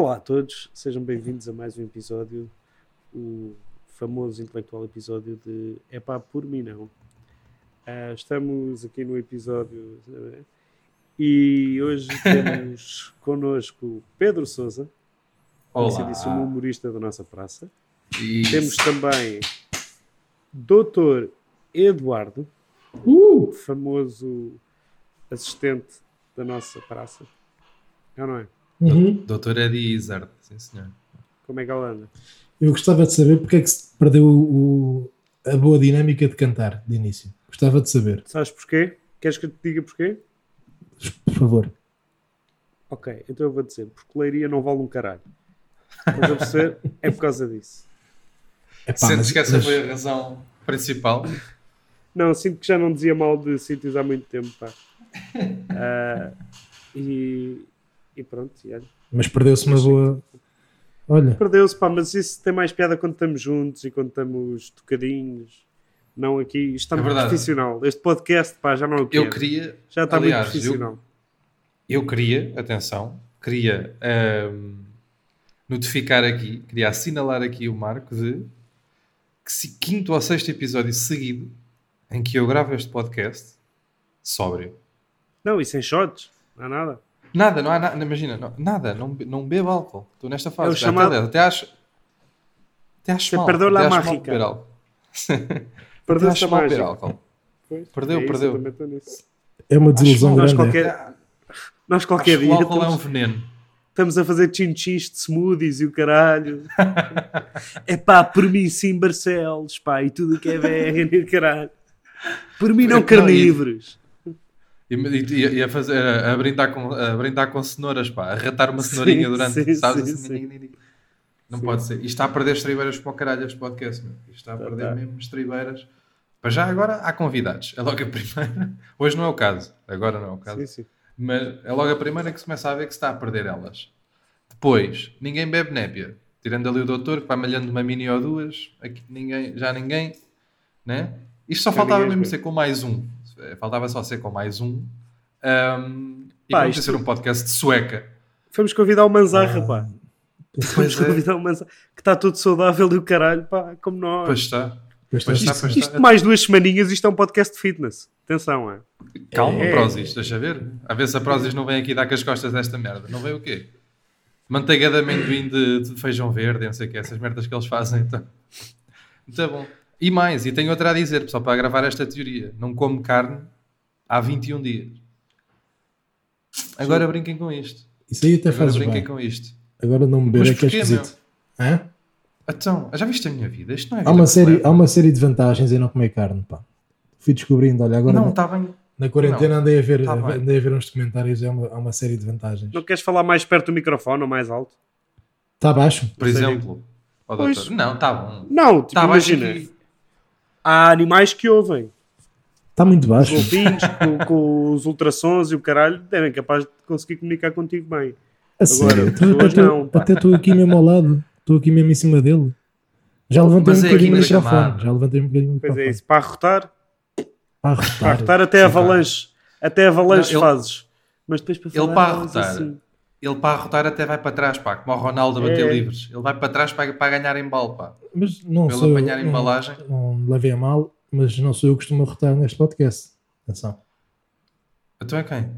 Olá a todos, sejam bem-vindos a mais um episódio, o famoso intelectual episódio de É pá, por mim não. Ah, estamos aqui no episódio e hoje temos connosco Pedro Souza, conhecidíssimo humorista da nossa praça. Isso. Temos também Doutor Eduardo, Uh! famoso assistente da nossa praça. É ou não é? Uhum. Doutor Eddie Izzard, sim senhor. Como é que ela anda? Eu gostava de saber porque é que se perdeu o- a boa dinâmica de cantar de início. Gostava de saber, Sabes porquê? Queres que eu te diga porquê? por favor. Ok, então eu vou dizer, porque leiria não vale um caralho. Estás a perceber? É por causa disso. Epá, Sentes mas- que essa mas- foi a razão principal? Não, sinto que já não dizia mal de sítios há muito tempo, pá. Ah, e, e pronto, e olha. Mas perdeu-se uma boa. Olha, Perdeu-se, pá, mas isso tem mais piada quando estamos juntos e quando estamos tocadinhos. Não aqui, isto está É muito profissional. Este podcast, pá, já não é o que Eu era. queria, Já está aliás, muito profissional. eu queria, atenção, queria ahm, notificar aqui, queria assinalar aqui o marco de que se quinto ou sexto episódio seguido em que eu gravo este podcast sóbrio. Não, e sem shots, não há nada. Nada, não há nada, imagina, não- nada, não, não bebo álcool. Estou nesta fase. É o chamado- Até, até acho. Até acho mal. perdeu até la acho mal mágica. acho a mágica. álcool. Pois, Perdeu, é perdeu. eu nisso. é uma desilusão Nós grande. é. qualquer, nós qualquer Acho dia o álcool é um estamos, veneno. estamos a fazer chin-chins de smoothies e o caralho. é pá, por mim sim, Barcelos, pá, e tudo o que é vegan e o caralho. Por mim não Não, carnívoros. E, e- e a, fazer, a, brindar com, a brindar com cenouras, pá, a ratar uma cenourinha Sim, durante, sim, sabes? sim, assim, sim. Não Sim. pode ser. Isto está a perder estribeiras para o caralho este podcast, meu. Isto está a Tá, perder tá. mesmo estribeiras. Para já agora há convidados. É logo a primeira. Hoje não é o caso. Agora não é o caso. Sim, sim. Mas é logo a primeira que se começa a ver que se está a perder elas. Depois, ninguém bebe népia. Tirando ali o doutor que vai malhando uma mini ou duas. Aqui ninguém, já ninguém. Né? Isto só faltava mesmo ser com mais um. Eh, Faltava só ser com mais um. Ahm, e Pá, vamos isto- ser um podcast de sueca. Fomos convidar o Manzarra, Ah, pá. Fomos é. convidar o Manzarra, que está todo saudável e o caralho, pá, como nós. Pois está. Pois Pois está. pois está. Isto mais duas semaninhas, isto é um podcast de fitness. Atenção, é. Calma, É. Prozis, deixa ver. A ver se a Prozis não vem aqui dar com as costas desta merda. Não vem o quê? Manteiga de amendoim de, de feijão verde, não sei o quê, essas merdas que eles fazem. Então. Muito bom. E mais, e tenho outra a dizer, pessoal, para gravar esta teoria. Não como carne há 21 dias. Agora brinquem com isto. Isso aí até Agora faz brinquem bem. com isto. Agora não beber é que é esquisito. Hã? Então, já viste a minha vida? Isto não é Há, uma série, há uma série de vantagens em não comer carne, pá. Fui descobrindo, olha, agora Não, está bem. na quarentena andei a, ver, Tá andei a ver uns documentários, há uma, há uma série de vantagens. Não queres falar mais perto do microfone ou mais alto? Está abaixo? Por exemplo. Não, está bom. Não, tipo, Está baixo imagina. Há animais que ouvem. Está muito Os baixo. golfinhos com, com os ultrassons e o caralho devem capaz de conseguir comunicar contigo bem. A Agora, Então, pessoas até- não, pá. até estou aqui mesmo ao lado. Estou aqui mesmo em cima dele. Já levantei Mas um é bocadinho o microfone. chamada. Já levantei um bocadinho o Pois é isso. Para arrotar, Para para arrotar. arrotar até avalanche. Até avalanche Não, ele- fazes. Mas depois para Ele falar para falas arrotar. assim. Ele para arrotar até vai para trás, pá, como o Ronaldo a bater É. livres. Ele vai para trás para, para ganhar em bala, pá. Mas não Pelo sou apanhar não- embalagem. Não, me levei a mal, mas não sou eu que costumo arrotar neste podcast. Atenção. Então é quem?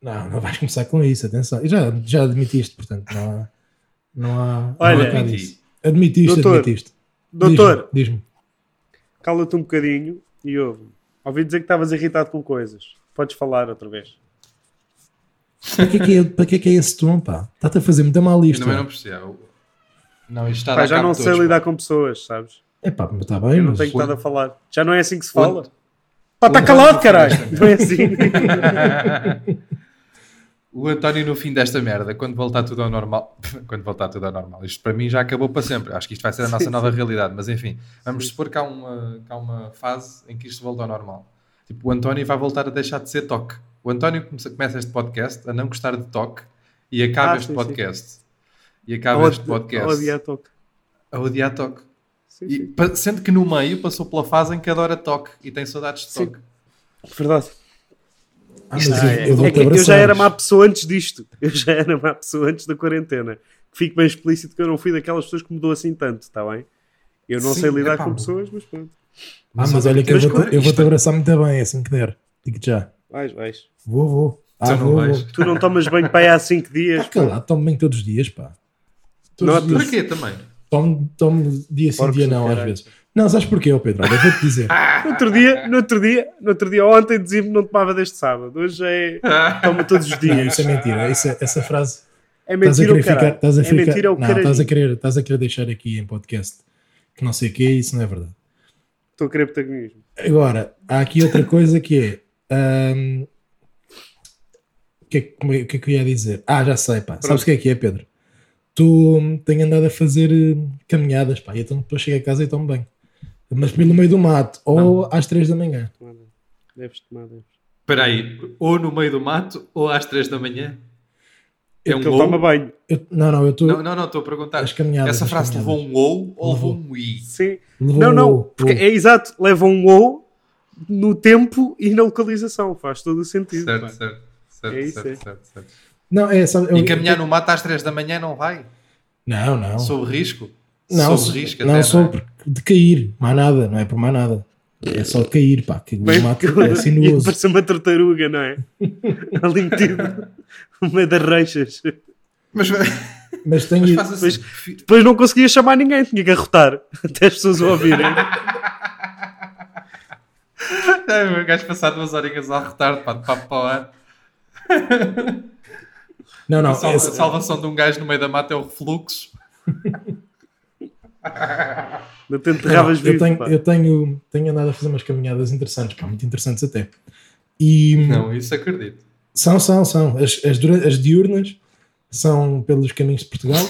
Não, não vais começar com isso, atenção. E já, já admitiste, portanto, não há. Não há. Olha, não há admiti. Admitiste, Doutor, admitiste. Doutor, Diz-me. diz-me. cala-te um bocadinho e ouve-me. Ouvi dizer que estavas irritado com coisas. Podes falar outra vez. Para que é que é, para que é, que é esse tom, pá? Está-te a fazer muito mal isto. também não percebo. Não, isto está a Pá, dar já não sei todos, lidar pá. com pessoas, sabes? É pá, mas está bem, Eu não mas. tenho estado a falar. Já não é assim que se fala? Onde- Pá, está calado, caralho. Não é assim. O António, no fim desta merda, quando voltar tudo ao normal, quando voltar tudo ao normal, isto para mim já acabou para sempre. Acho que isto vai ser a nossa Sim, nova realidade, mas enfim, vamos supor que há, uma, que há uma fase em que isto volta ao normal. Tipo, o António vai voltar a deixar de ser toque. O António começa, este podcast a não gostar de toque e acaba Ah, este sim, sim. podcast. E acaba Ou este podcast ou odiar toque. a odiar toque. Sim, E, sim. sendo que no meio passou pela fase em que adora toque e tem saudades de Sim. toque. Verdade. Ah, eu, é- eu É que eu já era má pessoa antes disto. Eu já era má pessoa antes da quarentena. Fico bem explícito que eu não fui daquelas pessoas que mudou assim tanto, está bem? Eu não Sim, sei lidar epá, com pessoas, mas pronto. Ah, mas olha que eu Mas vou-te eu vou-te abraçar muito bem, assim que der. Digo-te já. Vais, vais. Vou, vou. Ah, Tu não vou, vais. vou. Tu não tomas banho para aí há 5 dias. Tá calado, tomo bem todos os dias, pá. Todos Não, os dias. Para quê também? Tomo, tomo dia sim, dia não, às vezes. Não, sabes porquê, ó Pedro? Olha, vou-te dizer. No outro dia, no outro dia, no outro dia, ontem dizia-me que não tomava deste sábado. Hoje é. Toma todos os Não, dias. isso é mentira. Isso é- essa frase. É Estás a mentira o. Estás a É ficar mentira o não, estás a, querer, estás a querer deixar aqui em podcast que não sei o quê, isso não é verdade. Estou a querer protagonismo. Agora, há aqui outra coisa que é. Hum, o que, é que- é- que é que eu ia dizer? Ah, já sei, pá. Sabes o que é que é, Pedro? Tu hum, tenho andado a fazer hum, caminhadas, pá, e então depois chego a casa e tomo bem. Mas pelo meio do mato, ou às 3 da manhã. Deves tomar, deves. Espera aí, ou no meio do mato ou às 3 da manhã? É um ele ou? toma banho. Eu- não, não, eu estou. Não, não, não, estou a perguntar. As caminhadas, Essa as frase levou um ou ou Levou. levou um i? Sim. levou Não, um não. ou, Porque ou. é exato. Leva um ou no tempo e na localização. Faz todo o sentido. Certo, certo, certo, É isso, certo, é. certo, certo. Não, é só. eu- E caminhar no mato às 3 da manhã não vai? Não, não. Sob risco? Não, Sob risco não até, só não é? de cair, mais nada, não é por mais nada. É só de cair, pá, que Bem, o mato é sinuoso. parecer uma tartaruga, não é? Ali metido no meio das reixas. Mas, Mas tenho. mas assim. Fi- Depois não conseguia chamar ninguém, tinha que arrotar até as pessoas o ouvirem. É, o gajo passar duas horinhas a arrotar pá, de papo para o ar. Não, não, a, salva- esse- a salvação de um gajo no meio da mata é o refluxo. Não te enterravas Não, eu vivo. tenho, pá. eu tenho, tenho andado a fazer umas caminhadas interessantes, pá, muito interessantes até. E Não, isso acredito. são, são, são. As, as, as diurnas são pelos caminhos de Portugal,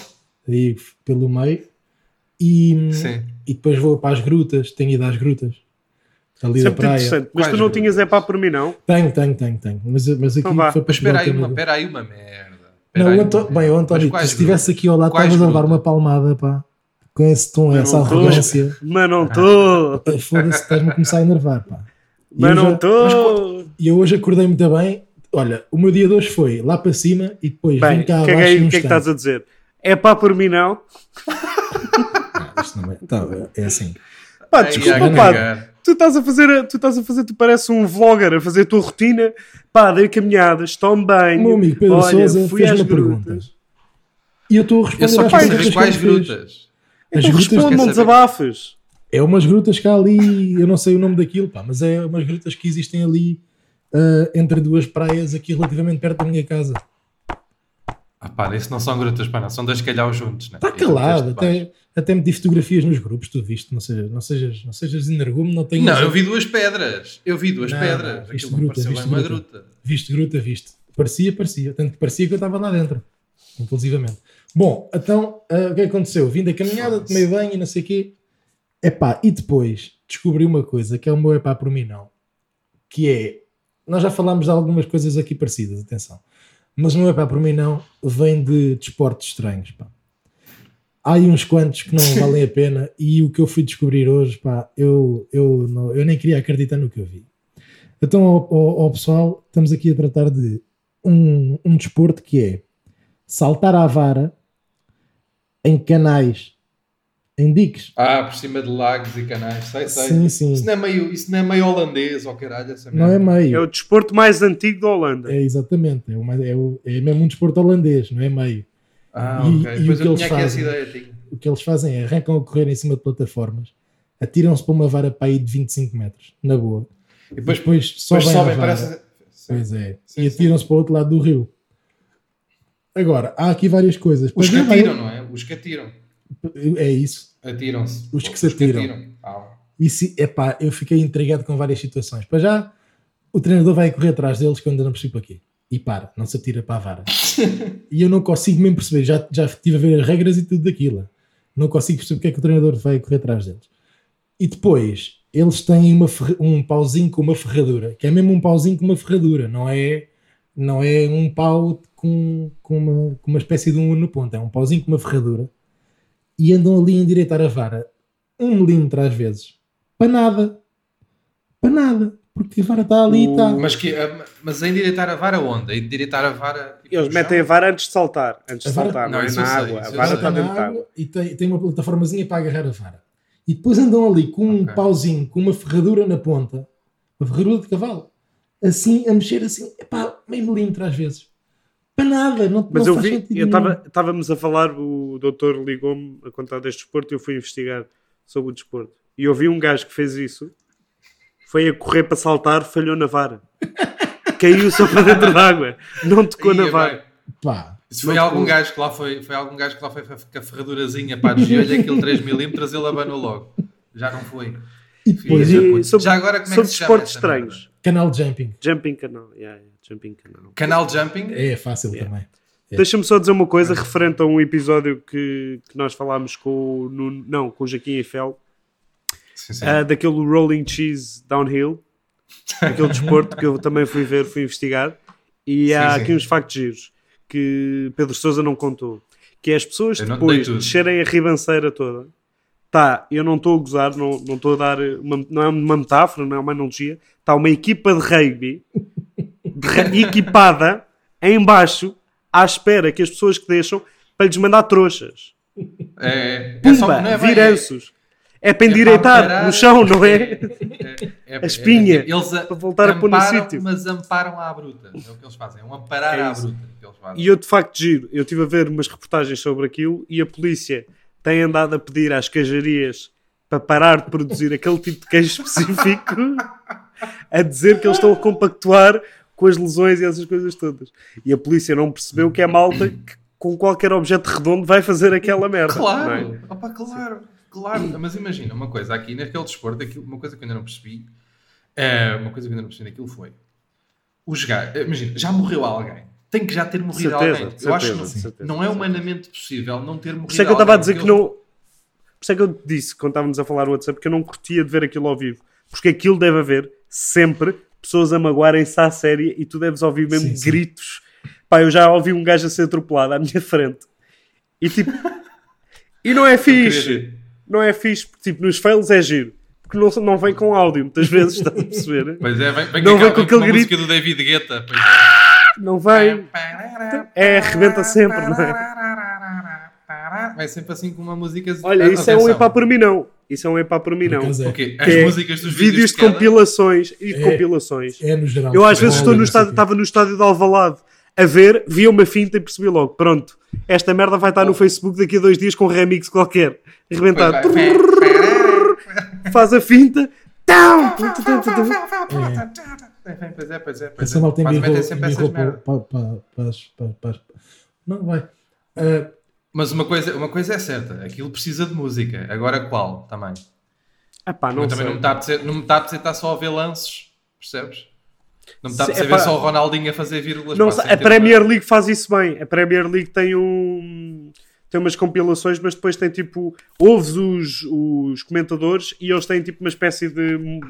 aí pelo meio, e, Sim. e depois vou para as grutas, tenho ido às grutas. Ali Isso é da praia. interessante. Mas tu Quais não grupos? tinhas é pá por mim, não? Tenho, tenho, tenho, tenho. Mas, mas aqui Então foi para Mas espera aí, o uma, espera aí uma merda. Não, aí o Anto... bem, o Mas António, se estivesse aqui ao lado, estavas a levar uma palmada, pá. Com esse tom, essa não tô. arrogância. Mas não estou. Foda-se, estás-me a começar a enervar, pá. E Mas eu não já- estou. E eu hoje acordei muito bem. Olha, o meu dia de hoje foi lá para cima e depois Bem, vim cá caguei, abaixo o um que é que estás a dizer? É pá por mim, não? Isto não é, tá, é assim. Pá, desculpa, pá. Tu estás a fazer, tu estás a fazer, tu pareces um vlogger a fazer a tua rotina. Pá, dei caminhadas, tomo banho. O meu amigo Pedro olha, Sousa fui fez às uma pergunta. grutas. E eu estou a Eu responder só às quero saber quais grutas. As Então grutas saber. desabafes. É umas grutas que há ali, eu não sei o nome daquilo, pá, mas é umas grutas que existem ali ah, entre duas praias aqui relativamente perto da minha casa. Ah pá, isso não são grutas, pá, não. São dois calhaus juntos, né? Está calado, até, até meti fotografias nos grupos, tu viste, não sejas, não sejas, não sejas energume, não tenhas... Não, eu vi duas pedras. Eu vi duas Não, pedras. não, viste Aquilo gruta, viste uma gruta. gruta. Viste gruta, viste. Parecia, parecia. Tanto que parecia que eu estava lá dentro. Inclusivamente. Bom, então, ah, o que é que aconteceu? Vim da caminhada, tomei banho e não sei o quê. Epá, e depois descobri uma coisa que é o meu epá por mim não. Que é, nós já falámos de algumas coisas aqui parecidas, atenção. Mas o meu epá por mim não vem de desportos estranhos, pá. Há aí uns quantos que não valem a pena e o que eu fui descobrir hoje, pá, eu, eu, não, eu nem queria acreditar no que eu vi. Então, ao, ao- ao pessoal, estamos aqui a tratar de um, um desporto que é saltar à vara em canais, em diques. Ah, por cima de lagos e canais. Sei, sei. Sim, sim. Isso não é meio, isso não é meio holandês, ou caralho, essa Não é meio. É o desporto mais antigo da Holanda. É exatamente. É, o mais- é, o- é mesmo um desporto holandês, não é meio. Ah, E- ok. e Depois o que eu eles tinha aqui essa fazem? ideia. Tinha. O que eles fazem é arrancam a correr em cima de plataformas, atiram-se para uma vara para aí de 25 metros, na boa. E depois, Depois depois sobem, parece. Pois é. Sim, e atiram-se para o outro lado do rio. Agora, há aqui várias coisas. Os que atiram, não é? Os que atiram. É isso. Atiram-se. Os que se atiram. Ah, E se, epá, eu fiquei intrigado com várias situações. Para já, o treinador vai correr atrás deles quando eu não percebo aqui. E para, não se atira para a vara. E eu não consigo mesmo perceber. Já, já estive a ver as regras e tudo daquilo. Não consigo perceber porque é que o treinador vai correr atrás deles. E depois, eles têm uma um pauzinho com uma ferradura, que é mesmo um pauzinho com uma ferradura, não é, não é um pau com, com, uma, com uma espécie de um no ponto, é um pauzinho com uma ferradura. E andam ali a endireitar a vara um milímetro às vezes para nada. Para nada. Porque a vara está ali e está. Mas, que, mas a endireitar a vara onde? A endireitar a vara. tipo, Eles metem a vara antes de saltar. Antes de vara- saltar, não, Não, é na água. a vara está na dentro da água e tem, tem uma plataformazinha para agarrar a vara. E depois andam ali com um Ok. pauzinho, com uma ferradura na ponta, uma ferradura de cavalo, assim, a mexer assim, epá, meio milímetro às vezes. Para nada, não, Mas não eu faz vi, eu estávamos a falar, o doutor ligou-me a contar deste desporto e eu fui investigar sobre o desporto. E eu vi um gajo que fez isso, foi a correr para saltar, falhou na vara. Caiu só para dentro da água. Não tocou na Ia, vara. vai. Pá, Isso foi algum gajo que lá foi, foi algum gajo que lá foi com a ferradurazinha para desviar-lhe aquele 3mm, ele abanou logo. Já não foi. e depois, E sobre- Já agora como é que se chama desportos essa estranhos. merda? canal jumping. Jumping canal. Yeah, yeah, jumping canal. Canal Jumping? É fácil Yeah. também. É. Deixa-me só dizer uma coisa referente a um episódio que, que nós falámos com o Nuno- não, com o Jaquim Eiffel, Sim, sim. ah, daquele Rolling Cheese Downhill, aquele desporto que eu também fui ver, fui investigar, e Sim, há aqui uns factos giros que Pedro Sousa não contou, que é as pessoas Eu depois tudo. descerem a ribanceira toda. Tá, eu não estou a gozar, não não estou a dar uma, não é uma metáfora, não é uma analogia. Está uma equipa de rugby de equipada em baixo à espera que as pessoas que deixam para lhes mandar trouxas. É, é, é Pumba, só- não é viranços. É para é para endireitar no chão, não é? é- é- A espinha, é- eles a- para voltar a pôr no amparam, sítio. Mas amparam à bruta. É o que eles fazem. É um amparar É à bruta. que eles fazem. E eu de facto giro, eu estive a ver umas reportagens sobre aquilo e a polícia tem andado a pedir às queijarias para parar de produzir aquele tipo de queijo específico, a dizer que eles estão a compactuar com as lesões e essas coisas todas. E a polícia não percebeu que é malta que com qualquer objeto redondo vai fazer aquela merda. não é? Claro, opa, claro, claro. Mas imagina, uma coisa aqui naquele desporto, aquilo- uma coisa que eu ainda não percebi, é, uma coisa que eu ainda não percebi naquilo foi os gajos, imagina, já morreu alguém. Tem que já ter morrido Certeza, alguém. Eu acho que certeza, não, certeza, não é certeza. humanamente possível não ter morrido Por isso é que eu estava a dizer alguém, que não. Por isso é que eu disse quando estávamos a falar no WhatsApp que eu não curtia de ver aquilo ao vivo. Porque aquilo deve haver sempre pessoas a magoarem-se à séria e tu deves ouvir mesmo Sim, sim. gritos. Pá, eu já ouvi um gajo a ser atropelado à minha frente. E tipo. e não é fixe. Não é fixe. Porque tipo, nos fails é giro. Porque não, não vem com áudio, muitas vezes, estás a perceber? Pois é, vem, vem Não com, vem com vem com aquele grito. música do David Guetta. Pois é. Não vem. É, arrebenta sempre, não Vai sempre assim com uma música. Olha, isso é um epá por mim não. Isso é um epá por mim não. é. O quê? As é músicas dos vídeos vídeos de cada- compilações e É. compilações. É no geral. Eu às vezes Futebol, estou no estádio, estava no estádio de Alvalade a ver, via uma finta e percebi logo, pronto, esta merda vai estar no Facebook daqui a dois dias com um remix qualquer. Vai. Faz a finta. Pois é, pois é. Pois Essa malta sempre essas merdas. Não vai. Mas uma coisa, uma coisa é certa, aquilo precisa de música. Agora qual também? Não também não me está a não me está a apetecer estar só a ver lances, percebes? Não me está a apetecer epá, ver só o Ronaldinho a fazer vírgulas. Não pá, a Premier League faz isso bem. A Premier League tem um. Tem umas compilações, mas depois tem tipo. Ouves os, os comentadores e eles têm tipo uma espécie de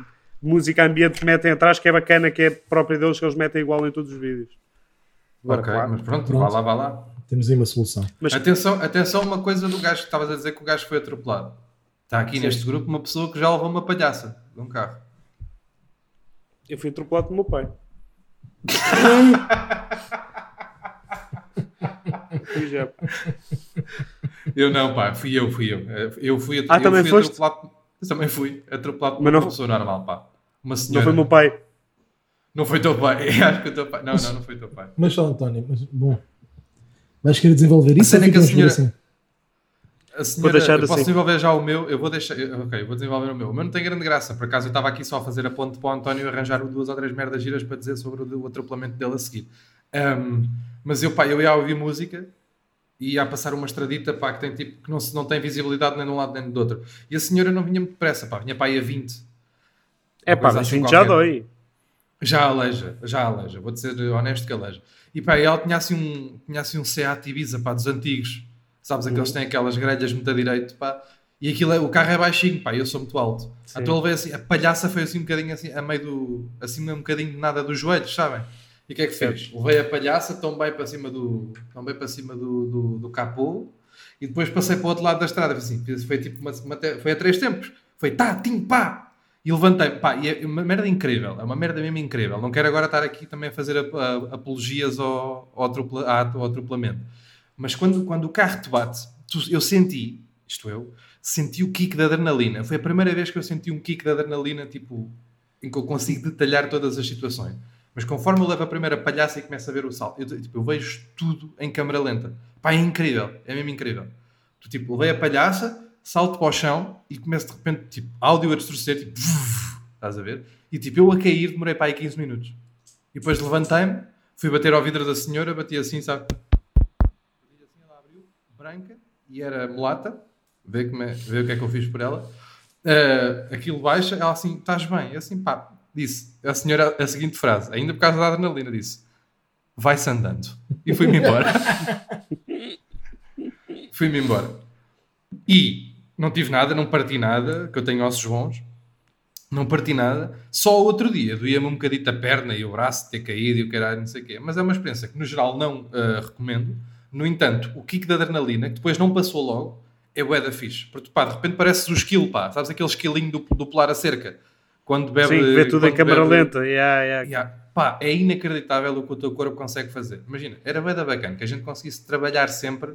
música ambiente que metem atrás que é bacana, que é própria deles, que eles metem igual em todos os vídeos. Agora, Ok, claro. mas pronto, Pronto. vá lá, vá lá. temos aí uma solução. Mas- Atenção, atenção uma coisa do gajo que estavas a dizer que o gajo foi atropelado. Está aqui Sim. neste grupo uma pessoa que já levou uma palhaça de um carro. Eu fui atropelado pelo meu pai. Fui já. Eu não, pá, fui eu, fui eu. Eu fui, at- Ah, eu também fui foste? atropelado. Eu também fui atropelado por Mas uma não- pessoa normal, pá. Uma Não senhora. foi meu pai. Não foi teu pai. Acho que o teu pai. Não, não, não foi teu pai. Mas só, António, mas, bom. Vais querer desenvolver isso cena ou é que a ficamos por senhora- assim? A senhora, deixar eu posso assim. desenvolver já o meu, eu vou deixar, ok, vou desenvolver o meu. O meu não tem grande graça, por acaso eu estava aqui só a fazer a ponte para o António arranjar duas ou três merdas giras para dizer sobre o, atropelamento dele a seguir. Ahm, mas eu, pá, eu ia ouvir música e ia passar uma estradita, pá, que tem tipo, que não, não tem visibilidade nem de um lado nem do outro. E a senhora não vinha muito depressa, pá, vinha para aí a 20. É pá, mas assim assim já dói. Já aleja, já aleja. Vou-te ser honesto que aleja. E pá, ela tinha assim um, tinha assim um Seat Ibiza, pá, dos antigos. Sabes, aqueles que têm aquelas grelhas muito a direito, pá. E aquilo é, o carro é baixinho, pá, eu sou muito alto. Sim. Então ele veio assim, a palhaça foi assim um bocadinho assim, a meio do, assim um bocadinho de nada dos joelhos, sabem? E o que é que fez? Levei a palhaça, tão bem para cima do, tão bem para cima do, do, do capô, e depois passei para o outro lado da estrada, assim, foi tipo uma, uma foi a três tempos. Foi tá, tim, pá! E levantei, pá, e é uma merda incrível, é uma merda mesmo incrível. Não quero agora estar aqui também a fazer apologias ao, ao, atropela- ao atropelamento. Mas quando, quando o carro te bate, tu- eu senti, isto eu, senti o kick da adrenalina. Foi a primeira vez que eu senti um kick da adrenalina, tipo, em que eu consigo detalhar todas as situações. Mas conforme eu levo a primeira palhaça e começo a ver o salto, eu, tipo, eu vejo tudo em câmera lenta. Pá, é incrível, é mesmo incrível. Tu, tipo, levei a palhaça, salto para o chão e começo de repente, tipo, áudio a distorcer, tipo, estás a ver? E tipo, eu a cair demorei para aí 15 minutos. E depois levantei-me, fui bater ao vidro da senhora, bati assim, sabe? Branca, e era mulata, vê, como é, vê o que é que eu fiz por ela. Ah, aquilo baixa, ela assim, estás bem? Eu assim, pá, disse a senhora a seguinte frase, ainda por causa da adrenalina, disse, vai-se andando. E fui-me embora. fui-me embora. E não tive nada, não parti nada, que eu tenho ossos bons, não parti nada. Só o outro dia doía-me um bocadito a perna e o braço ter caído e o caralho, não sei o quê. Mas é uma experiência que no geral não ah, recomendo. No entanto, o kick da adrenalina, que depois não passou logo, é bué da fixe. Porque pá, de repente pareces o esquilo, pá. Sabes aquele esquilinho do, do pular a cerca? Quando bebe... Sim, vê tudo em câmara bebe- lenta. Yeah, yeah. Yeah. Pá, é inacreditável o que o teu corpo consegue fazer. Imagina, era bem da bacana que a gente conseguisse trabalhar sempre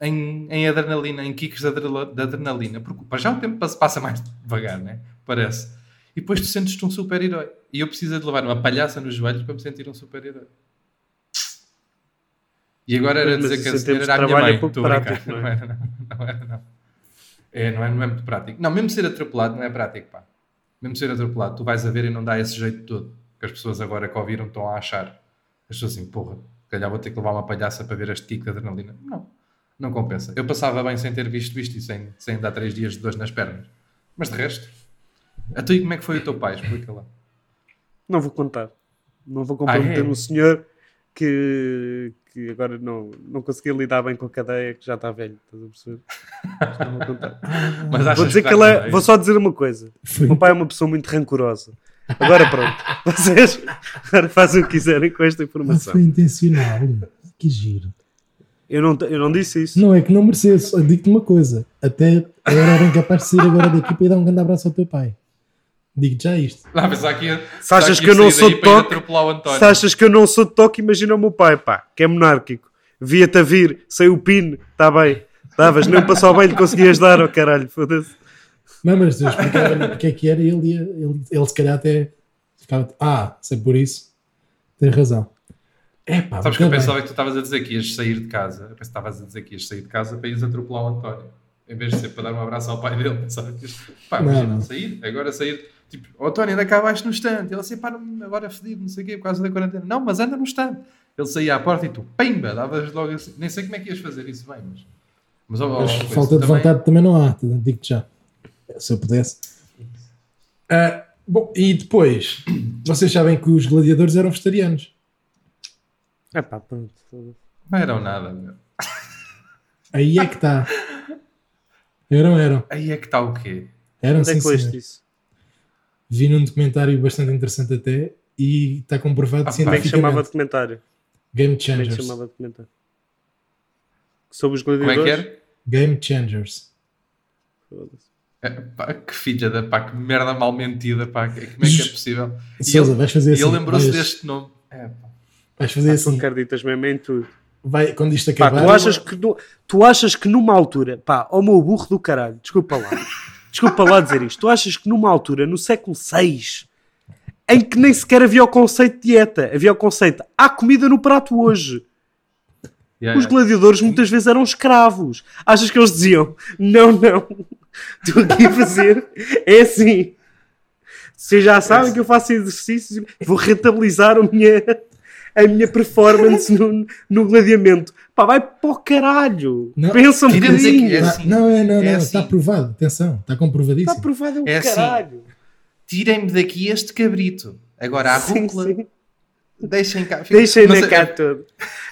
em, em adrenalina, em kicks de, de adrenalina, porque para já o tempo passa, passa mais devagar, né? Parece. E depois tu sentes-te um super-herói. E eu preciso de levar uma palhaça nos joelhos para me sentir um super-herói. E agora era Mas dizer que a em senhora era a minha é mãe. pouco a brincar. prático, não Não é? era, não. Não era, não. É, não é, não é muito prático. Não, mesmo ser atropelado não é prático, pá. Mesmo ser atropelado, tu vais a ver e não dá esse jeito todo. Que as pessoas agora que ouviram estão a achar. As pessoas assim, porra, se calhar vou ter que levar uma palhaça para ver este kick de adrenalina. Não, não compensa. Eu passava bem sem ter visto isto e sem, sem dar três dias de dores nas pernas. Mas de resto, a tu e como é que foi o teu pai? Explica lá. Não vou contar. Não vou comprometer Ah, é? um senhor que, que agora não, não conseguia lidar bem com a cadeia, que já está velho. Estás a perceber? Mas Vou, dizer que ele é, vou só dizer uma coisa. O meu pai é uma pessoa muito rancorosa. Agora pronto. Vocês agora fazem o que quiserem com esta informação. foi intencional. Que giro. Eu não, eu não disse isso. Não é que não merecesse, digo-te uma coisa. Até era bem capaz de sair agora daqui para ir dar um grande abraço ao teu pai. Digo-te já isto. Não, mas aqui, Se achas que eu não sou de toque, se achas que eu não sou de toque, imagina o meu pai, pá, que é monárquico. Via-te a vir, sem o pino, está bem. Estavas, nem para só bem lhe conseguias dar, oh caralho, foda-se. Não, mas eu explicava-lhe porque é que era e ele, ia, ele, ele se calhar até ficava, ah, se é por isso, tens razão. É pá, Sabes que eu pensava bem. que tu estavas a dizer que ias sair de casa. Eu pensava que estavas a dizer que ias sair de casa para ires atropelar o António. Em vez de ser para dar um abraço ao pai dele. Pensava que ias... Pá, Não, não. sair. Agora sair. Tipo, o António anda cá abaixo no stand. Ele assim, pá, agora é fedido, não sei o quê, por causa da quarentena. Não, mas anda no stand. Ele saía à porta e tu, pimba, davas logo assim. Nem sei como é que ias fazer isso bem, mas... Mas, ó, ó, Mas coisa, falta de também- vontade também não há, digo-te já. Se eu pudesse. Ah, bom, e depois, vocês sabem que os gladiadores eram vegetarianos. É pá, pronto. Não eram nada, meu. Aí é que está. Eram, eram. Aí é que está o quê? Eram Onde é sim, que leste senhor. isso? Vi num documentário bastante interessante até e está comprovado Ah, Como é que chamava cientificamente. documentário? Game Como é que Changers. chamava documentário? Sobre os Como é gladiadores? que era? Game Changers. Foda-se. É, pá, que filha da pá, que merda mal mentida, pá, que- como é que é possível? E Sousa, ele, vais fazer e assim. ele lembrou-se deste nome. É, pá. vais fazer Tu assim. acreditas mesmo em tudo. Vai, quando isto Pá, acabar. tu, achas que, tu achas que numa altura, pá, ó meu burro do caralho, desculpa lá, desculpa lá dizer isto, tu achas que numa altura, no século VI, em que nem sequer havia o conceito de dieta, havia o conceito, há comida no prato hoje. Yeah, Os yeah. gladiadores muitas vezes eram escravos. Achas que eles diziam, não, não, estou aqui a fazer, é assim. Vocês já sabem que eu faço exercícios, vou rentabilizar a minha, a minha performance no, no gladiamento. Pá, vai para o caralho. Não. Pensa um bocadinho. é assim. não, é, não, É não. assim. Está provado. Atenção, está comprovadíssimo. Está provado é o É assim. caralho. Tirem-me daqui este cabrito. Agora a Sim, rúcula. sim. Deixem cá. Deixem Mas é- cá todo.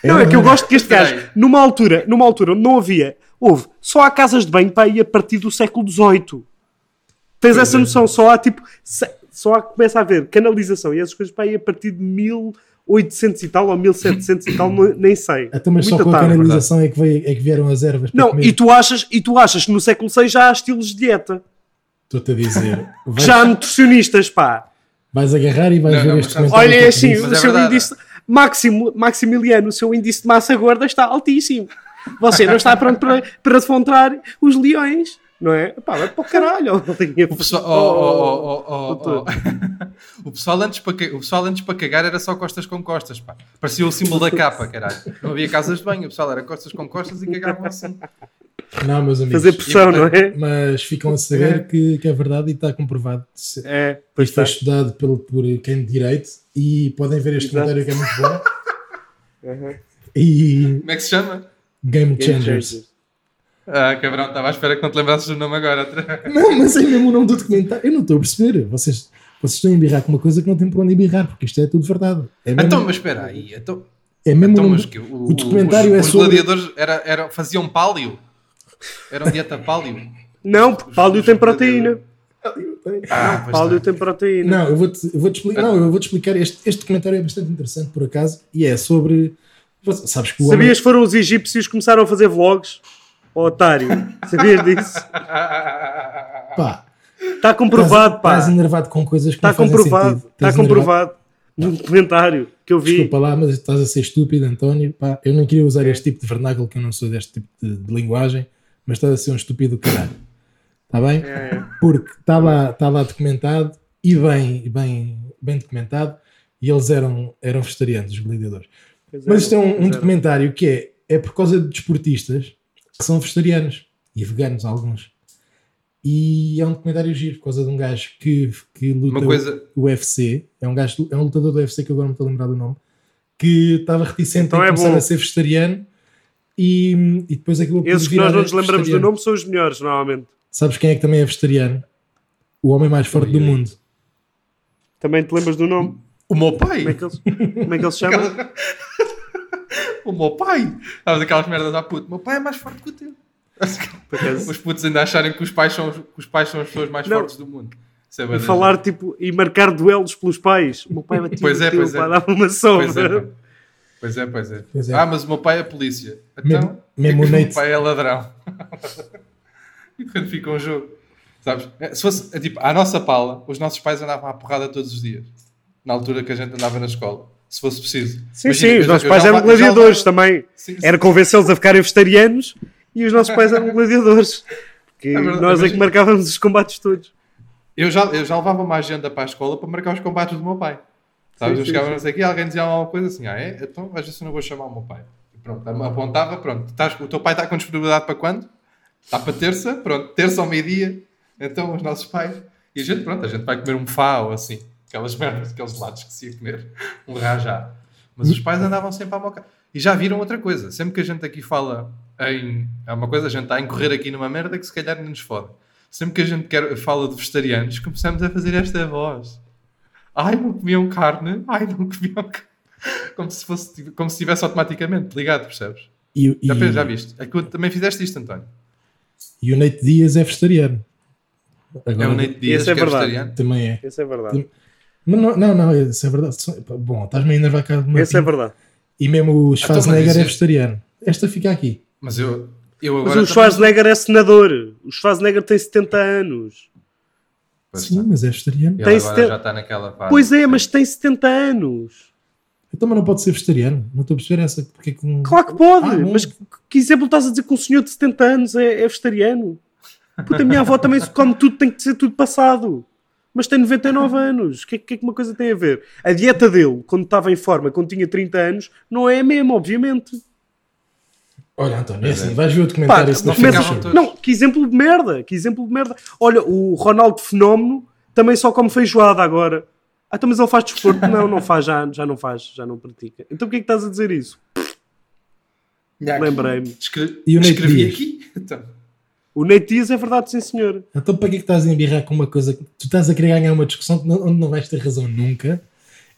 É Não, é que eu gosto que este gajo, numa altura, numa altura onde não havia, houve, só há casas de banho para ir a partir do século XVIII. Tens essa é. noção? Só há tipo, só há, começa a haver canalização e essas coisas para ir a partir de 1800 e tal ou 1700 e tal, nem sei. Então, mas só Muita com a tarde, canalização é que, veio, é que vieram as ervas para Não, comer. e tu, achas, e tu achas que no século VI já há estilos de dieta? Estou-te a dizer. Vais, Já há nutricionistas, pá. vais agarrar e vais Não, ver não, este. Olha, é assim. Mas o é seu verdade. índice. Máximo, Maximiliano, o seu índice de massa gorda está altíssimo. Você não está pronto para, para defrontar os leões, não é? Pá, vai para o caralho. O pessoal, oh, oh, oh, oh, oh, oh. o, pessoal antes para, o pessoal antes para cagar era só costas com costas, pá. Parecia o símbolo da capa, caralho. Não havia casas de banho, o pessoal era costas com costas e cagavam assim. Não, meus amigos. Fazer pressão, não é? Mas ficam a saber que, que é verdade e está comprovado. Se- É, pois está. estudado pelo, por quem de direito e podem ver este Exato. comentário que é muito bom. Uhum. E Como é que se chama? Game Game Changers. changers. Ah, cabrão, estava à espera que não te lembrasses do nome agora. Não, mas é mesmo o nome do documentário. Eu não estou a perceber. Vocês, vocês estão a embirrar com uma coisa que não tem por onde embirrar, porque isto é tudo verdade. É mesmo, Então, mas espera aí. Então, é mesmo então o nome o, o documentário os, é os sobre- gladiadores era, era, faziam pálio. Eram dieta pálio. Não, porque pálio tem proteína. Ah, Pálio está. tem proteína. Não, eu vou-te eu vou explicar. Não, eu vou-te explicar. Este, este documentário é bastante interessante, por acaso, e é sobre. Sabes que o homem. Sabias que foram os egípcios que começaram a fazer vlogs? Ó, otário. Sabias disso? Pá, Está comprovado, estás, pá. estás enervado com coisas que Está não fazem comprovado. sentido. Está comprovado. Num documentário que eu vi. Desculpa lá, mas estás a ser estúpido, António. Pá, eu não queria usar este tipo de vernáculo, que eu não sou deste tipo de, de linguagem, mas estás a ser um estúpido do caralho. Está bem? É, é. Porque está lá, está lá documentado e bem, bem, bem documentado. E eles eram, eram vegetarianos, os gladiadores. Mas isto é um, um é. documentário que é, é por causa de desportistas que são vegetarianos e veganos, alguns. E é um documentário giro por causa de um gajo que, que luta coisa. o UFC. É um, gajo, é um lutador do UFC que agora não me estou a lembrar do nome. Que estava reticente Então em é começar bom. a ser vegetariano e, e depois por Esses que nós não nos lembramos do nome são os melhores, normalmente. Sabes quem é que também é vegetariano? O homem mais forte do mundo. Também te lembras do nome? O meu pai. Como é que ele, como é que ele se chama? O meu pai. Sabes aquelas merdas à puto. O meu pai é mais forte que o teu. Os putos ainda acharem que os pais são, que os pais são as pessoas mais Não. fortes do mundo. É E falar tipo e marcar duelos pelos pais. O meu pai batia Pois é, teu, pois é. pá, dava uma Pois sombra. é, pá. pois é, pois é. Pois é. Ah, mas o meu pai é polícia. Então, mesmo é que o meu pai é ladrão. e quando fica um jogo, sabes? É, Se fosse, é tipo, à nossa pala, os nossos pais andavam à porrada todos os dias. Na altura que a gente andava na escola. Se fosse preciso. Sim, Imagina, sim, os nossos pais já eram já gladiadores também. Sim, sim. Era convencê-los a ficarem vegetarianos e os nossos pais eram gladiadores. Que É verdade, nós é que marcávamos os combates todos. Eu já, eu já levava uma agenda para a escola para marcar os combates do meu pai. Sabes? Sim, eu chegava sim. aqui, alguém dizia alguma coisa assim, ah é? Então às vezes eu não vou chamar o meu pai. E pronto, apontava, pronto. Estás- o teu pai está com disponibilidade para quando? Está para terça? Pronto, terça ao meio-dia. Então os nossos pais. E a gente, pronto, a gente vai comer um fá ou assim. Aquelas merdas, aqueles lados que se ia comer. Um rajá. Mas os pais andavam sempre à moca. E já viram outra coisa. Sempre que a gente aqui fala em. É uma coisa, a gente está a incorrer aqui numa merda que se calhar não nos fode. Sempre que a gente quer, fala de vegetarianos, começamos a fazer esta voz. Ai, não comiam carne. Ai, não comiam carne. Como se, fosse, como se estivesse automaticamente ligado, percebes? E, e, Já, já viste? É que tu também fizeste isto, António. e o Nate Dias é vegetariano. É Agora, o Nate Dias Esse é que é verdade. vegetariano. Também é. Isso é verdade. Mas não, não, não, isso é verdade. Bom, estás-me a enervar cá de Isso é verdade. E mesmo o Então, Schwarzenegger é é- vegetariano. Esta fica aqui. Mas eu, eu agora. Mas o também- Schwarzenegger é senador. O Schwarzenegger tem 70 anos. Pois Sim, está. mas é vegetariano. Ele Tem agora seten- já está naquela fase. Pois é, mas tem 70 anos. Então, mas não pode ser vegetariano. Não estou a perceber essa. Porque é que um... Claro que pode, Ah, mas que, exemplo estás a dizer que um senhor de 70 anos é, é vegetariano? Puta, a minha avó também come tudo, tem que ser tudo passado. Mas tem 99 anos. O que, é- que é que uma coisa tem a ver? A dieta dele, quando estava em forma, quando tinha 30 anos, não é a mesma, obviamente. Olha, António, é Pois é. assim. Vais ver o Pá, documentário. se não todos. não, que exemplo de merda, que exemplo de merda. Olha, o Ronaldo Fenómeno também só come feijoada agora. Ah, então, mas ele faz desporto? Não, não faz, já, já não faz, já não pratica. Então porquê é que estás a dizer isso? Lembrei-me. Escre... E Escrevi Dias? aqui. Então. O Nate Diaz é verdade, sim senhor. Então, para que é que estás a embirrar com uma coisa que tu estás a querer ganhar uma discussão onde não vais ter razão nunca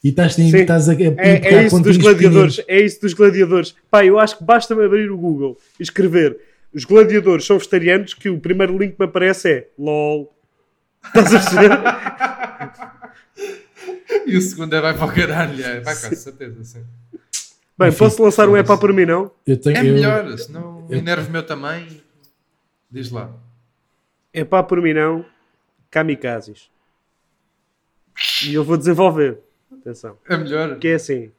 e estás, Sim. estás a, a É, é isso dos gladiadores. pequeninos. É isso dos gladiadores. Pá, eu acho que basta abrir o Google e escrever os gladiadores são vegetarianos que o primeiro link que me aparece é LOL. Estás a perceber? E o segundo é vai para o caralho. É, vai com certeza, sim. Bem, Enfim, posso lançar um epá por mim, não? Eu tenho, É eu- melhor, senão eu- enervo meu também. Diz lá. Epá por mim, não. kamikazes. E eu vou desenvolver. Atenção. É melhor. Que é assim.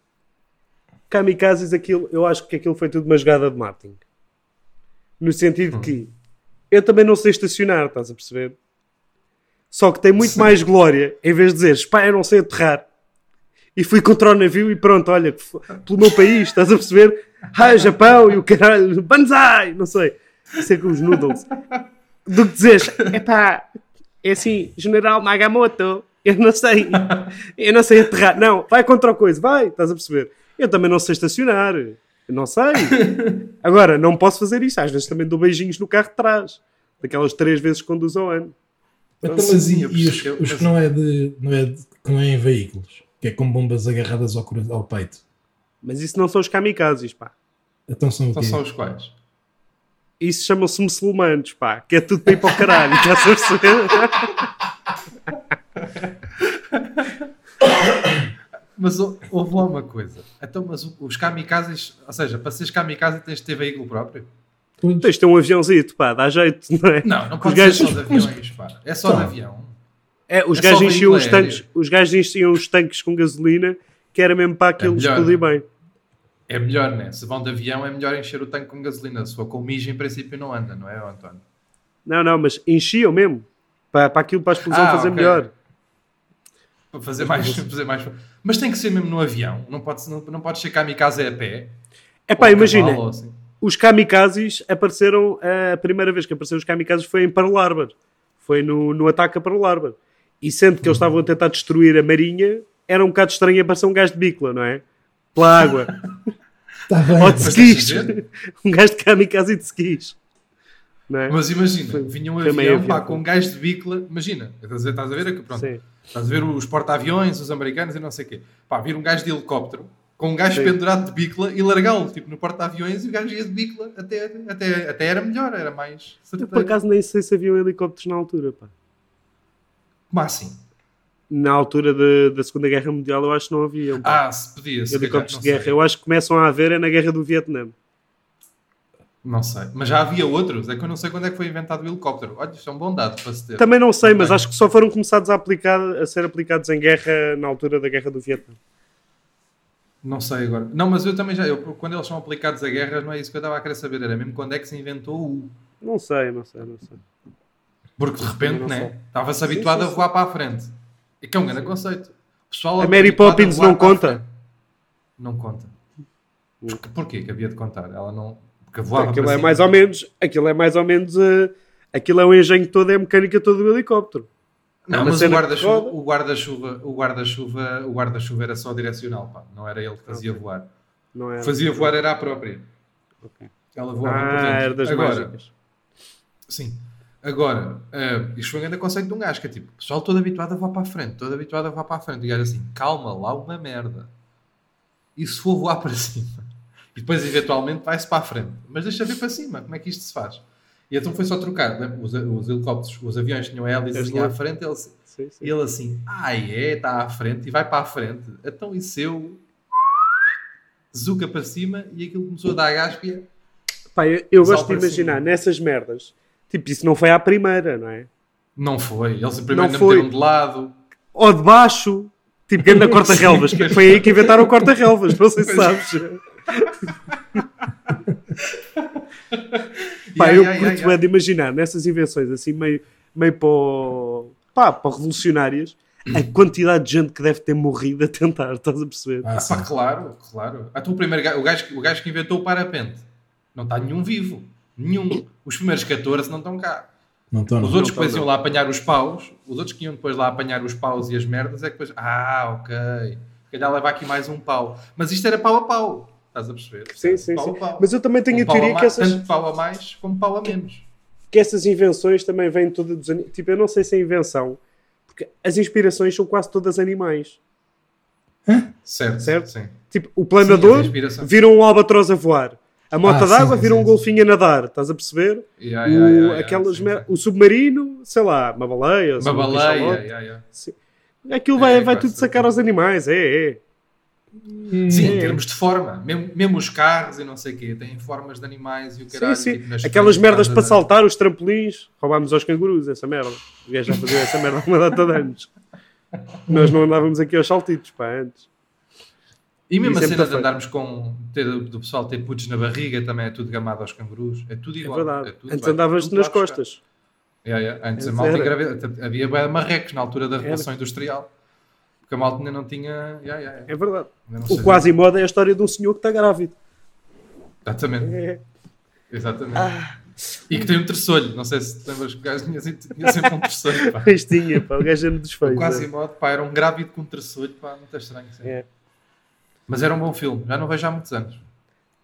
Kamikazes, aquilo, eu acho que aquilo foi tudo uma jogada de marketing. No sentido que eu também não sei estacionar, estás a perceber? Só que tem muito Sim. mais glória em vez de dizeres, pá, eu não sei aterrar. E fui contra o navio e pronto, olha, pelo meu país, estás a perceber? Ah, Japão e o caralho, banzai, não sei. Ser com os noodles. Do que dizeres, epá, é assim, General Nagamoto, eu não sei, eu não sei aterrar. Não, vai contra o coisa, vai, estás a perceber? Eu também não sei estacionar, eu não sei. Agora, não posso fazer isto, às vezes também dou beijinhos no carro de trás, daquelas três vezes que conduzo ao ano. Então, Sim, mas e, e os, mas- que não é, de, não, é de, que não é em veículos? Que é com bombas agarradas ao, ao peito. Mas isso não são os kamikazes, pá. Então são o Então quê? são os quais? Isso chamam-se muçulmanos, pá, que é tudo para ir para o caralho, estás a perceber? Mas hou- houve lá uma coisa. Então, mas os kamikazes, ou seja, para seres kamikaze tens de ter veículo próprio? Pois. Tens de ter um aviãozito, pá, dá jeito, não é? Não, não Os pode gajos- ser só de aviões, pá. É só de Então. avião. É, os É gajos enchiam os tanques, os gajos enchiam os tanques com gasolina, que era mesmo para aquilo melhor. explodir bem. É melhor, né? Se vão de avião, é melhor encher o tanque com gasolina. Se for com mijo, em princípio não anda, não é, António? Não, não, mas enchiam mesmo. Para, para aquilo, para a explosão Ah, fazer ok. melhor. Para fazer mais, fazer mais. Mas tem que ser mesmo no avião. Não pode, não, não pode ser kamikaze a pé. É pá, imagina, cavalo, assim. os kamikazes apareceram, a primeira vez que apareceram os kamikazes foi em Pearl Harbor. Foi no, no ataque a Pearl Harbor. E sendo que eles estavam a tentar destruir a marinha, era um bocado estranho aparecer um gajo de bicla, não é? Pela água. Tá bem. Ou de skis. um gajo de kamikaze e de skis. Não é? Mas imagina, Foi- vinha um meio avião pá, avião. com um gajo de bicla. Imagina, estás a ver, estás a ver aqui, pronto. Sim. Estás a ver os porta-aviões, os americanos e não sei o quê. Pá, vir um gajo de helicóptero com um gajo Sim. pendurado de bicla e largá-lo tipo, no porta-aviões e o gajo ia de bicla. Até, até, até era melhor, era mais Eu, por acaso nem sei se havia helicópteros na altura. Pá. Como assim? Na altura de- da Segunda Guerra Mundial eu acho que não havia. Ah, se podia. Se helicópteros de guerra. sei. Eu acho que começam a haver é na Guerra do Vietnã. Não sei. Mas já havia outros. É que eu não sei quando é que foi inventado o helicóptero. Olha, isto é um bom dado para se ter. Também não sei, mas acho que só foram começados a, aplicar, a ser aplicados em guerra na altura da Guerra do Vietnã. Não sei agora. Não, mas eu também já. Eu, quando eles são aplicados a guerras, não é isso que eu estava a querer saber. Era mesmo quando é que se inventou o. Não sei, não sei, não sei. Porque de repente, não né? Estava-se Sim, habituado sim, a voar para a frente. E que é um grande conceito. O pessoal A Mary Poppins não conta? Não conta. Porque, porquê que havia de contar? Ela não. Porque voava Aquilo é cima. mais ou menos, aquilo é mais ou menos, eh, aquilo é o engenho todo, é a mecânica toda do helicóptero. Não, É mas o guarda-chuva, o guarda-chuva, o guarda-chuva, o guarda-chuva era só direcional, pá. Não era ele que fazia Ok. voar. Não é? Fazia voar era a própria. Ok. Ela voava por Ah, dentro. era das Agora, mágicas. Sim. Agora, eh, isto foi um grande conceito de um gajo que é tipo, o pessoal todo habituado a voar para a frente, todo habituado a voar para a frente. E gajo assim, calma, lá uma merda. E se for voar para cima? E depois, eventualmente, vai-se para a frente. Mas deixa ver para cima, como é que isto se faz? E então foi só trocar. né? Os, os helicópteros, os aviões tinham hélices As à frente, ele, Sim, sim. e ele assim, ah é, está à frente, e vai para a frente. Então isso eu... Zuca para cima e aquilo começou a dar gás e é- Pá, eu, eu gosto de imaginar cima. nessas merdas, tipo, isso não foi à primeira, não é? Não foi. Eles primeiro Não foi. meteram de lado. Ou de baixo, tipo, grande corta-relvas, que foi aí que inventaram o corta-relvas, não sei se sabes. Pá, Ai, eu ai, curto é de imaginar nessas invenções assim meio, meio para, o- pá, para revolucionárias a quantidade de gente que deve ter morrido a tentar, estás a perceber? Ah, Ah, pá, claro, claro. Até o primeiro gajo, o gajo, o gajo que inventou o parapente. Não está nenhum vivo. Nenhum. Os primeiros 14 não estão cá. Não estou, não. Os outros que não depois estão, iam lá apanhar os paus, os outros que iam depois lá apanhar os paus e as merdas, é que depois, ah, ok, se calhar leva aqui mais um pau. Mas isto era pau a pau, estás a perceber? Sim, sim, pau sim. a pau. Mas eu também tenho Um a pau a teoria que essas, Tanto pau a mais como pau a menos. que essas invenções também vêm todas dos ani- Tipo, eu não sei se é invenção, porque as inspirações são quase todas animais. Certo, Certo? Sim. Tipo, o Sim, planador inspiração. vira um albatroz a voar. A mota Ah, d'água vira sim, um sim. golfinho a nadar, estás a perceber? Yeah, o, yeah, yeah, yeah, aquelas mer- o submarino, sei lá, uma baleia, Uma um baleia, cachalote. yeah, yeah. Aquilo vai, É, vai tudo sacar aos animais, é, é. Sim, É. em termos de forma. Mesmo, mesmo os carros e não sei o quê, têm formas de animais e o caralho. sim, sim. tipo, Aquelas merdas para saltar, os trampolins, roubámos aos cangurus, essa merda. Os gajos já faziam essa merda há uma data de anos. Nós não andávamos aqui aos saltitos, pá, antes. E mesmo Isso a é cena muito de andarmos com. Ter, do pessoal ter putos na barriga também é tudo gamado aos cangurus. É tudo É igual. verdade. é tudo, Antes andavas nas lá buscar. costas. É, é. Antes a Antes malta era. engravida. Havia marrecos na altura da Era. Revolução Industrial. Porque a malta ainda não tinha. Yeah, yeah, yeah. É verdade. O quase moda é a história de um senhor que está grávido. Exatamente. É. Exatamente. Ah. E que tem um terçolho. Não sei se te lembras que o gajo tinha, tinha sempre um terçolho. Pá. Mas tinha, pá, o gajo era dos O feios. quase é. modo, pá, era um grávido com um terçolho. Pá, muito estranho. sim. É, Mas era um bom filme. Já não vejo há muitos anos.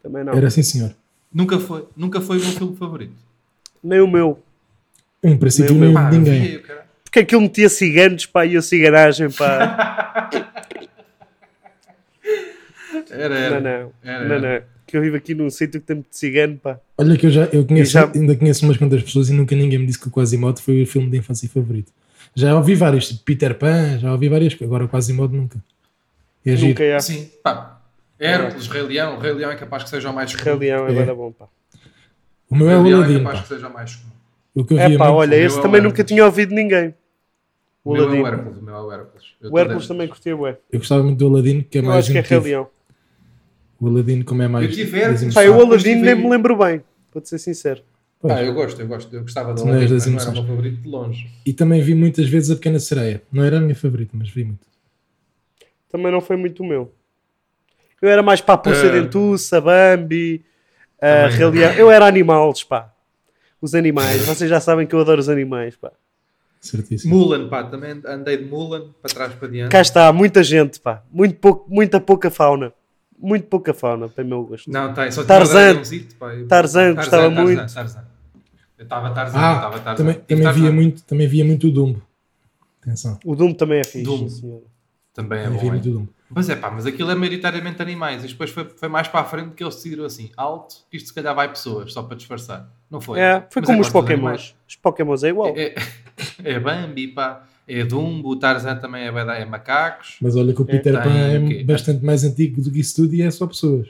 também não. Era assim, senhor. Nunca foi, nunca foi o meu filme favorito. Nem o meu. Em princípio, Meu, nem Pá, de ninguém. Porque aquilo metia ciganos, pá, e a cigaragem, pá. Era, era. Não, não. Era, Não, era. não. Que eu vivo aqui num sítio que tem muito cigano, pá. Olha que eu já eu conheço, já- ainda conheço umas quantas pessoas e nunca ninguém me disse que o Quasimodo foi o filme de infância favorito. Já ouvi vários, tipo Peter Pan, já ouvi várias, agora o Quasimodo nunca. É giro. Nunca é. Sim, pá. Hércules, Rei Leão. O Rei Leão é capaz que seja o mais Rei comum. Leão é, É. bué bom, pá. O meu Rei é o é Aladdin, capaz pá. que seja o mais comum. O que eu É via pá, muito. olha, esse é também nunca tinha ouvido ninguém. O O meu é o Hércules. O meu é o Hércules. Eu O também curtia, bué. Eu gostava muito do Aladdin, que é Eu mais acho que é Rei. Leão. O Aladdin, como é mais. Eu tive mais Hércules. Pá, eu o Aladdin nem me lembro bem, para ser sincero. Pois. Ah, eu gosto, eu gosto. Eu gostava do Aladdin, das mas não era o meu favorito de longe. E também vi muitas vezes a Pequena Sereia. Não era a minha favorita, mas vi muito. Também não foi muito o meu. Eu era mais para a Pulsa Eh, Dentuça, Bambi. Leão. Eu era animais, pá. Os animais. Vocês já sabem que eu adoro os animais, pá. Certíssimo. Mulan, pá. Também andei de Mulan para trás para diante. Cá está, muita gente, pá. Muito pouco, muita pouca fauna. Muito pouca fauna, para o meu gosto. Não, tem. Só tinha Tarzan. o dragãozito, pá. Eu- Tarzan, gostava muito. Tarzan. Eu estava Tarzan, eu Ah, estava Tarzan. também, também, Tarzan via muito, também via muito o Dumbo. Atenção. O Doom também é fixe, sim, senhor. Também é bom, é. Mas é pá, mas aquilo é maioritariamente animais. E depois foi, foi mais para a frente que eles decidiram assim, alto, isto se calhar vai pessoas, só para disfarçar. Não foi? É, foi Mas como é os. Pokémons. Os Pokémons é igual. É, é, é Bambi, pá. É Dumbo, o Tarzan também é, é macacos. Mas olha que o Peter Tem Pan é bastante mais antigo do que isso tudo e é só pessoas.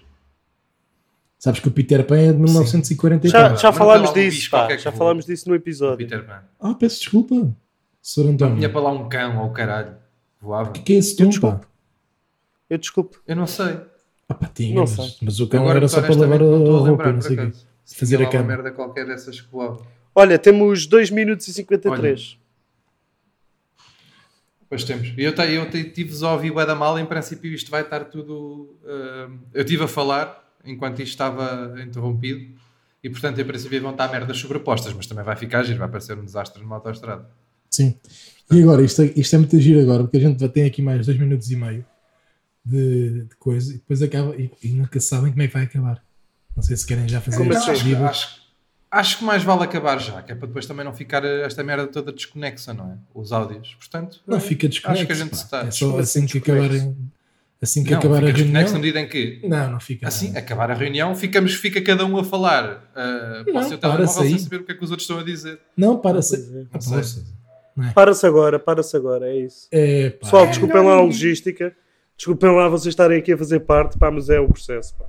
Sabes que o Peter Pan é de 1940 e Já, tal. já falámos não disso, bicho pá. Já falámos disso no episódio. Peter Pan. Ah, peço desculpa. Sr. Não António. tinha para lá um cão ou caralho. Voava. O que é esse Eu tom, desculpo. Eu desculpo. Eu não sei. Ah, pá, tinha, Não mas, sei. mas o cão Agora, era só para lavar a roupa, não sei o quê. Fazer a cama. merda qualquer dessas que voava. Olha, temos 2 minutos e 53. Pois temos. Eu, eu tive-vos a ouvir bué da mal, em princípio isto vai estar tudo... ah, eu estive a falar enquanto isto estava interrompido e portanto em princípio vão estar merdas sobrepostas, mas também vai ficar giro, vai parecer um desastre numa autostrada. Sim. E agora, isto, é- isto é muito giro agora, porque a gente ter aqui mais dois minutos e meio de, de coisa e depois acaba e, e nunca sabem como é que vai acabar. Não sei se querem já fazer Como este assim? acho, acho, acho que mais vale acabar já, que é para depois também não ficar esta merda toda desconexa, não é? Os áudios. Portanto, Não fica desconexo. Acho que a gente pá. está É só assim que acabarem. Assim que não, acabar a fica reunião. desconexo na medida em que Não, não fica. Assim, nada. acabar a reunião, ficamos, fica cada um a falar uh, para Não, o seu para-se telemóvel sem aí. saber o que é que os outros estão a dizer. Não, para é. Sei. poça. Não é? Para-se agora, para-se agora, é isso. É, pá, Pessoal, é. desculpem lá a logística. Desculpem lá vocês estarem aqui a fazer parte, pá, mas é o processo, pá.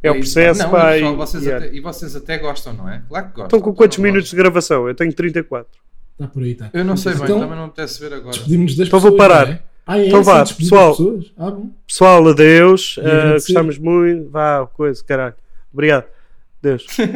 É o processo, não, pá. e, pessoal, e- vocês e é. até, e vocês até gostam, não é? Claro que gostam. Estão com quantos Não minutos de gravação? Eu tenho 34. Está por aí, está. Eu não sei bem, Então- também não me apetece ver agora. Despedimos das Então vou parar. é? Ah, é Então vá, pessoal. Ah, bom. Pessoal, adeus. Uh, gostamos muito. Vá, coisa, caralho. Obrigado. Deus.